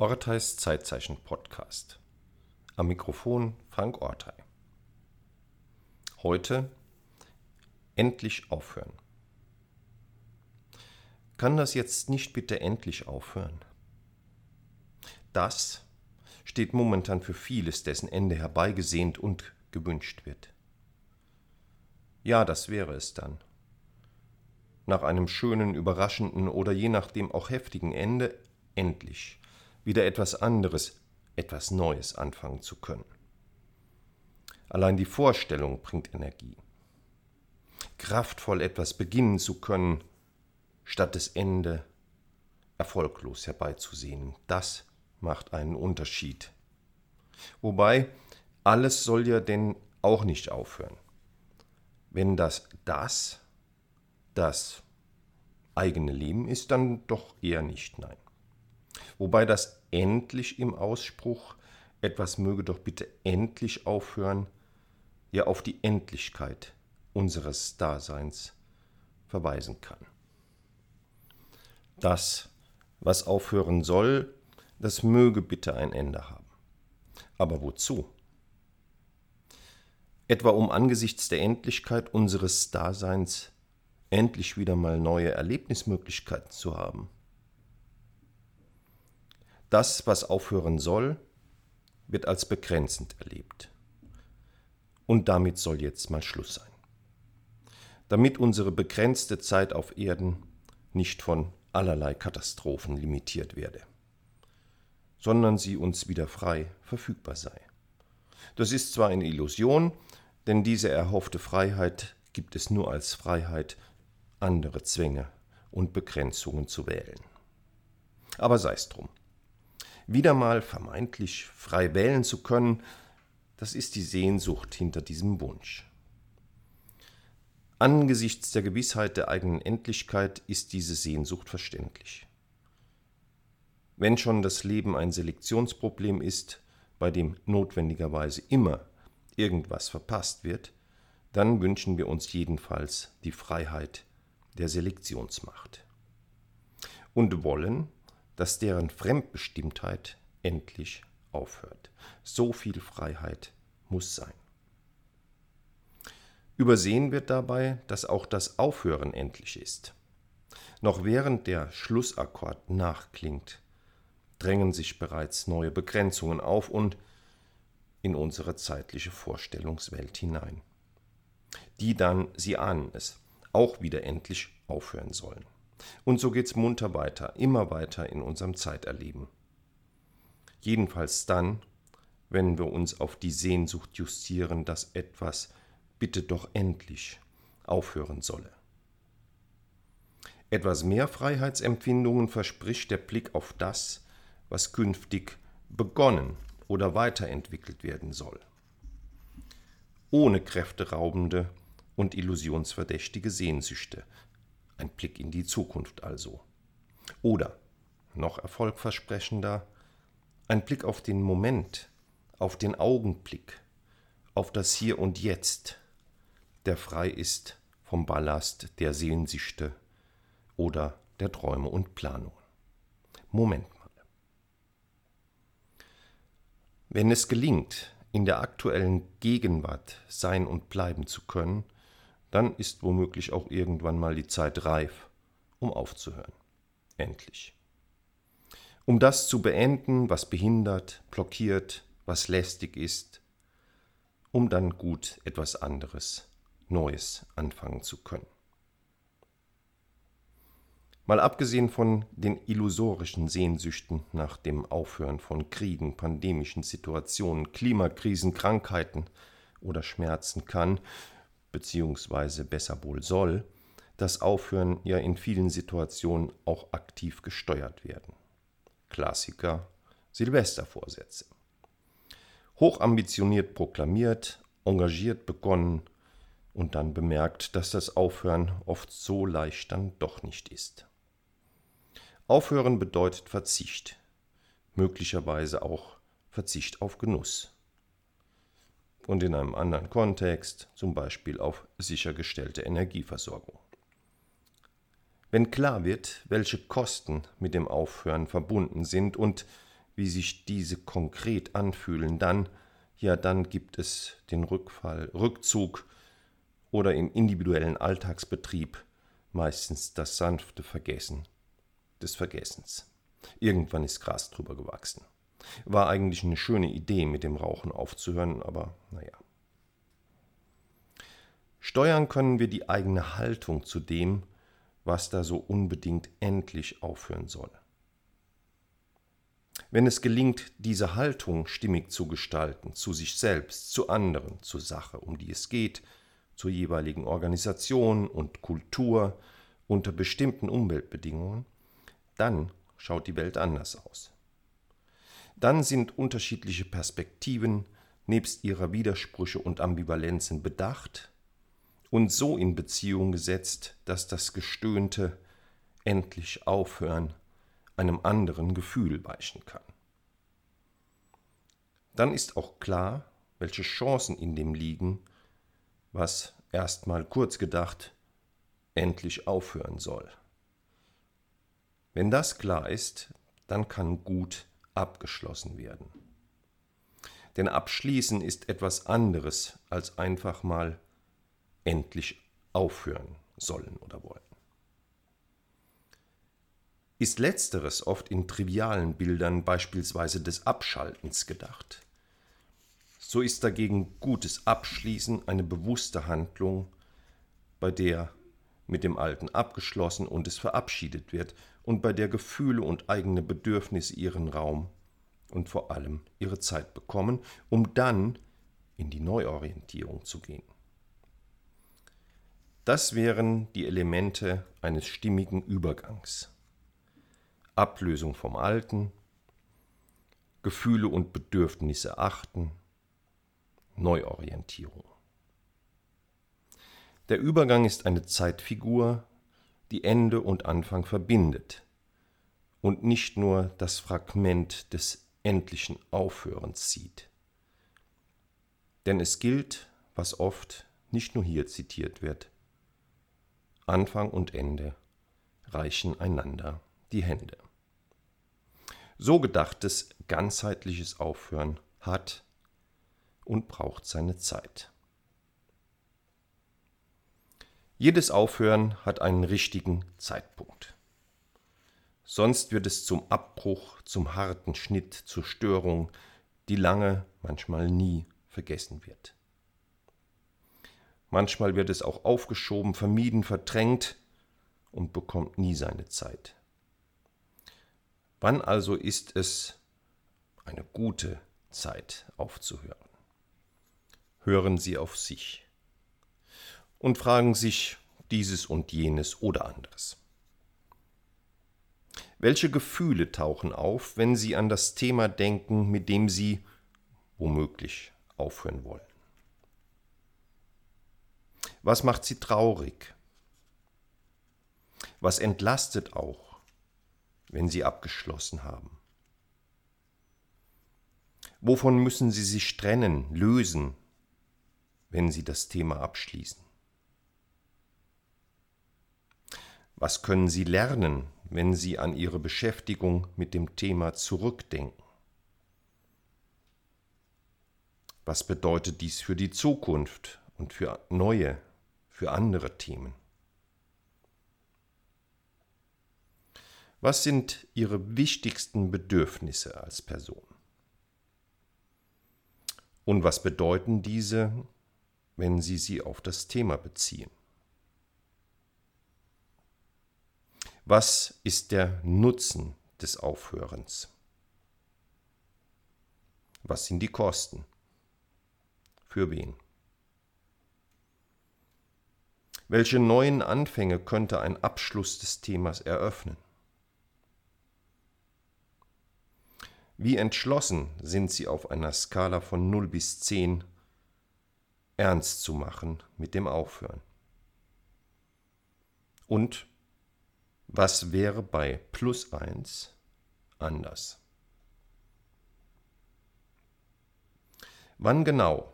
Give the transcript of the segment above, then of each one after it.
Orteis Zeitzeichen Podcast. Am Mikrofon Frank Ortei. Heute endlich aufhören. Kann das jetzt nicht bitte endlich aufhören? Das steht momentan für vieles, dessen Ende herbeigesehnt und gewünscht wird. Ja, das wäre es dann. Nach einem schönen, überraschenden oder je nachdem auch heftigen Ende endlich wieder etwas anderes, etwas Neues anfangen zu können. Allein die Vorstellung bringt Energie. Kraftvoll etwas beginnen zu können, statt das Ende erfolglos herbeizusehen, das macht einen Unterschied. Wobei, alles soll ja denn auch nicht aufhören. Wenn das das, das eigene Leben ist, dann doch eher nicht, nein. Wobei das endlich im Ausspruch, etwas möge doch bitte endlich aufhören, ja auf die Endlichkeit unseres Daseins verweisen kann. Das, was aufhören soll, das möge bitte ein Ende haben. Aber wozu? Etwa um angesichts der Endlichkeit unseres Daseins endlich wieder mal neue Erlebnismöglichkeiten zu haben das, was aufhören soll, wird als begrenzend erlebt. Und damit soll jetzt mal Schluss sein. Damit unsere begrenzte Zeit auf Erden nicht von allerlei Katastrophen limitiert werde, sondern sie uns wieder frei verfügbar sei. Das ist zwar eine Illusion, denn diese erhoffte Freiheit gibt es nur als Freiheit, andere Zwänge und Begrenzungen zu wählen. Aber sei es drum wieder mal vermeintlich frei wählen zu können, das ist die Sehnsucht hinter diesem Wunsch. Angesichts der Gewissheit der eigenen Endlichkeit ist diese Sehnsucht verständlich. Wenn schon das Leben ein Selektionsproblem ist, bei dem notwendigerweise immer irgendwas verpasst wird, dann wünschen wir uns jedenfalls die Freiheit der Selektionsmacht. Und wollen, dass deren Fremdbestimmtheit endlich aufhört. So viel Freiheit muss sein. Übersehen wird dabei, dass auch das Aufhören endlich ist. Noch während der Schlussakkord nachklingt, drängen sich bereits neue Begrenzungen auf und in unsere zeitliche Vorstellungswelt hinein, die dann, Sie ahnen es, auch wieder endlich aufhören sollen. Und so geht's munter weiter, immer weiter in unserem Zeiterleben. Jedenfalls dann, wenn wir uns auf die Sehnsucht justieren, dass etwas bitte doch endlich aufhören solle. Etwas mehr Freiheitsempfindungen verspricht der Blick auf das, was künftig begonnen oder weiterentwickelt werden soll. Ohne kräfteraubende und illusionsverdächtige Sehnsüchte, ein Blick in die Zukunft also. Oder, noch erfolgversprechender, ein Blick auf den Moment, auf den Augenblick, auf das Hier und Jetzt, der frei ist vom Ballast der Sehnsüchte oder der Träume und Planungen. Moment mal. Wenn es gelingt, in der aktuellen Gegenwart sein und bleiben zu können, dann ist womöglich auch irgendwann mal die Zeit reif, um aufzuhören. Endlich. Um das zu beenden, was behindert, blockiert, was lästig ist, um dann gut etwas anderes, Neues anfangen zu können. Mal abgesehen von den illusorischen Sehnsüchten nach dem Aufhören von Kriegen, pandemischen Situationen, Klimakrisen, Krankheiten oder Schmerzen kann, beziehungsweise besser wohl soll, das Aufhören ja in vielen Situationen auch aktiv gesteuert werden. Klassiker Silvestervorsätze. Hochambitioniert proklamiert, engagiert begonnen und dann bemerkt, dass das Aufhören oft so leicht dann doch nicht ist. Aufhören bedeutet Verzicht, möglicherweise auch Verzicht auf Genuss und in einem anderen Kontext, zum Beispiel auf sichergestellte Energieversorgung. Wenn klar wird, welche Kosten mit dem Aufhören verbunden sind und wie sich diese konkret anfühlen, dann, ja, dann gibt es den Rückfall, Rückzug oder im individuellen Alltagsbetrieb meistens das sanfte Vergessen des Vergessens. Irgendwann ist Gras drüber gewachsen. War eigentlich eine schöne Idee, mit dem Rauchen aufzuhören, aber naja. Steuern können wir die eigene Haltung zu dem, was da so unbedingt endlich aufhören soll. Wenn es gelingt, diese Haltung stimmig zu gestalten, zu sich selbst, zu anderen, zur Sache, um die es geht, zur jeweiligen Organisation und Kultur unter bestimmten Umweltbedingungen, dann schaut die Welt anders aus. Dann sind unterschiedliche Perspektiven nebst ihrer Widersprüche und Ambivalenzen bedacht und so in Beziehung gesetzt, dass das Gestöhnte endlich aufhören, einem anderen Gefühl weichen kann. Dann ist auch klar, welche Chancen in dem liegen, was erstmal kurz gedacht endlich aufhören soll. Wenn das klar ist, dann kann gut abgeschlossen werden. Denn abschließen ist etwas anderes als einfach mal endlich aufhören sollen oder wollen. Ist letzteres oft in trivialen Bildern beispielsweise des Abschaltens gedacht, so ist dagegen gutes Abschließen eine bewusste Handlung, bei der mit dem Alten abgeschlossen und es verabschiedet wird und bei der Gefühle und eigene Bedürfnisse ihren Raum und vor allem ihre Zeit bekommen, um dann in die Neuorientierung zu gehen. Das wären die Elemente eines stimmigen Übergangs. Ablösung vom Alten, Gefühle und Bedürfnisse achten, Neuorientierung. Der Übergang ist eine Zeitfigur, die Ende und Anfang verbindet und nicht nur das Fragment des endlichen Aufhörens sieht. Denn es gilt, was oft nicht nur hier zitiert wird, Anfang und Ende reichen einander die Hände. So gedachtes ganzheitliches Aufhören hat und braucht seine Zeit. Jedes Aufhören hat einen richtigen Zeitpunkt. Sonst wird es zum Abbruch, zum harten Schnitt, zur Störung, die lange, manchmal nie vergessen wird. Manchmal wird es auch aufgeschoben, vermieden, verdrängt und bekommt nie seine Zeit. Wann also ist es eine gute Zeit aufzuhören? Hören Sie auf sich und fragen sich dieses und jenes oder anderes. Welche Gefühle tauchen auf, wenn Sie an das Thema denken, mit dem Sie womöglich aufhören wollen? Was macht sie traurig? Was entlastet auch, wenn sie abgeschlossen haben? Wovon müssen sie sich trennen, lösen, wenn sie das Thema abschließen? Was können sie lernen, wenn sie an ihre Beschäftigung mit dem Thema zurückdenken? Was bedeutet dies für die Zukunft und für neue für andere Themen? Was sind Ihre wichtigsten Bedürfnisse als Person? Und was bedeuten diese, wenn Sie sie auf das Thema beziehen? Was ist der Nutzen des Aufhörens? Was sind die Kosten? Für wen? Welche neuen Anfänge könnte ein Abschluss des Themas eröffnen? Wie entschlossen sind Sie auf einer Skala von 0 bis 10 ernst zu machen mit dem Aufhören? Und was wäre bei plus 1 anders? Wann genau,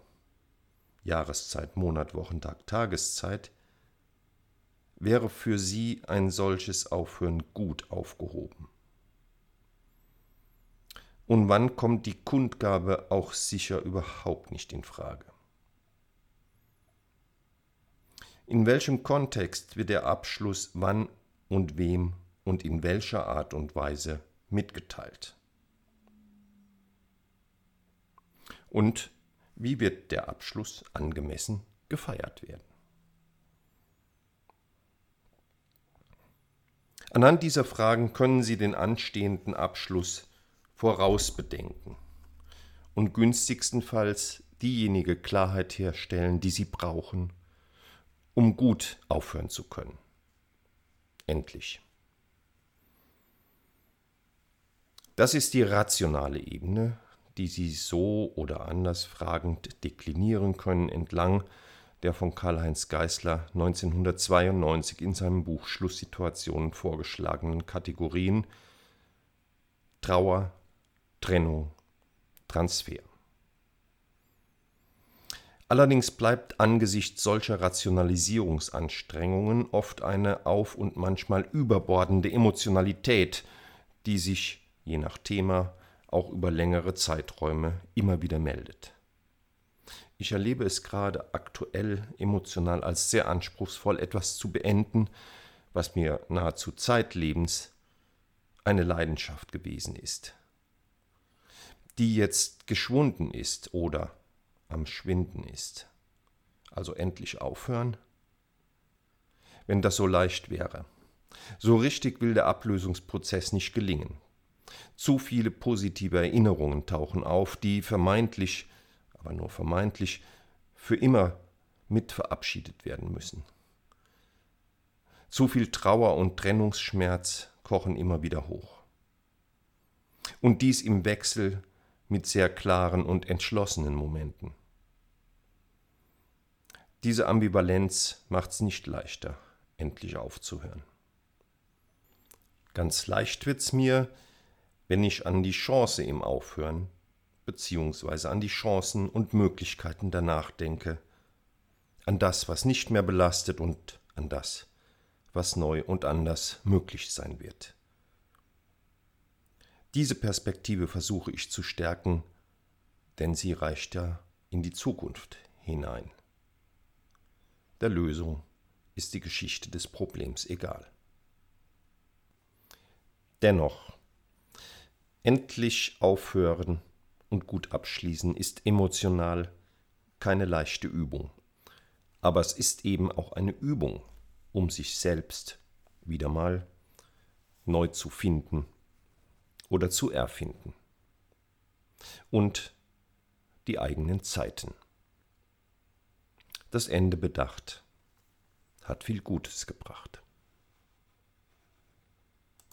Jahreszeit, Monat, Wochentag, Tageszeit, wäre für sie ein solches Aufhören gut aufgehoben. Und wann kommt die Kundgabe auch sicher überhaupt nicht in Frage? In welchem Kontext wird der Abschluss wann und wem und in welcher Art und Weise mitgeteilt? Und wie wird der Abschluss angemessen gefeiert werden? Anhand dieser Fragen können Sie den anstehenden Abschluss vorausbedenken und günstigstenfalls diejenige Klarheit herstellen, die Sie brauchen, um gut aufhören zu können. Endlich. Das ist die rationale Ebene, die Sie so oder anders fragend deklinieren können entlang der von Karl-Heinz Geißler 1992 in seinem Buch Schlusssituationen vorgeschlagenen Kategorien Trauer, Trennung, Transfer. Allerdings bleibt angesichts solcher Rationalisierungsanstrengungen oft eine auf und manchmal überbordende Emotionalität, die sich, je nach Thema, auch über längere Zeiträume immer wieder meldet. Ich erlebe es gerade aktuell emotional als sehr anspruchsvoll, etwas zu beenden, was mir nahezu zeitlebens eine Leidenschaft gewesen ist, die jetzt geschwunden ist oder am Schwinden ist. Also endlich aufhören? Wenn das so leicht wäre. So richtig will der Ablösungsprozess nicht gelingen. Zu viele positive Erinnerungen tauchen auf, die vermeintlich, aber nur vermeintlich, für immer mit verabschiedet werden müssen. Zu viel Trauer und Trennungsschmerz kochen immer wieder hoch. Und dies im Wechsel mit sehr klaren und entschlossenen Momenten. Diese Ambivalenz macht's nicht leichter, endlich aufzuhören. Ganz leicht wird's mir, wenn ich an die Chance im Aufhören beziehungsweise an die Chancen und Möglichkeiten danach denke, an das, was nicht mehr belastet und an das, was neu und anders möglich sein wird. Diese Perspektive versuche ich zu stärken, denn sie reicht ja in die Zukunft hinein der Lösung ist die Geschichte des Problems egal. Dennoch, endlich aufhören und gut abschließen ist emotional keine leichte Übung. Aber es ist eben auch eine Übung, um sich selbst wieder mal neu zu finden oder zu erfinden. Und die eigenen Zeiten das Ende bedacht, hat viel Gutes gebracht.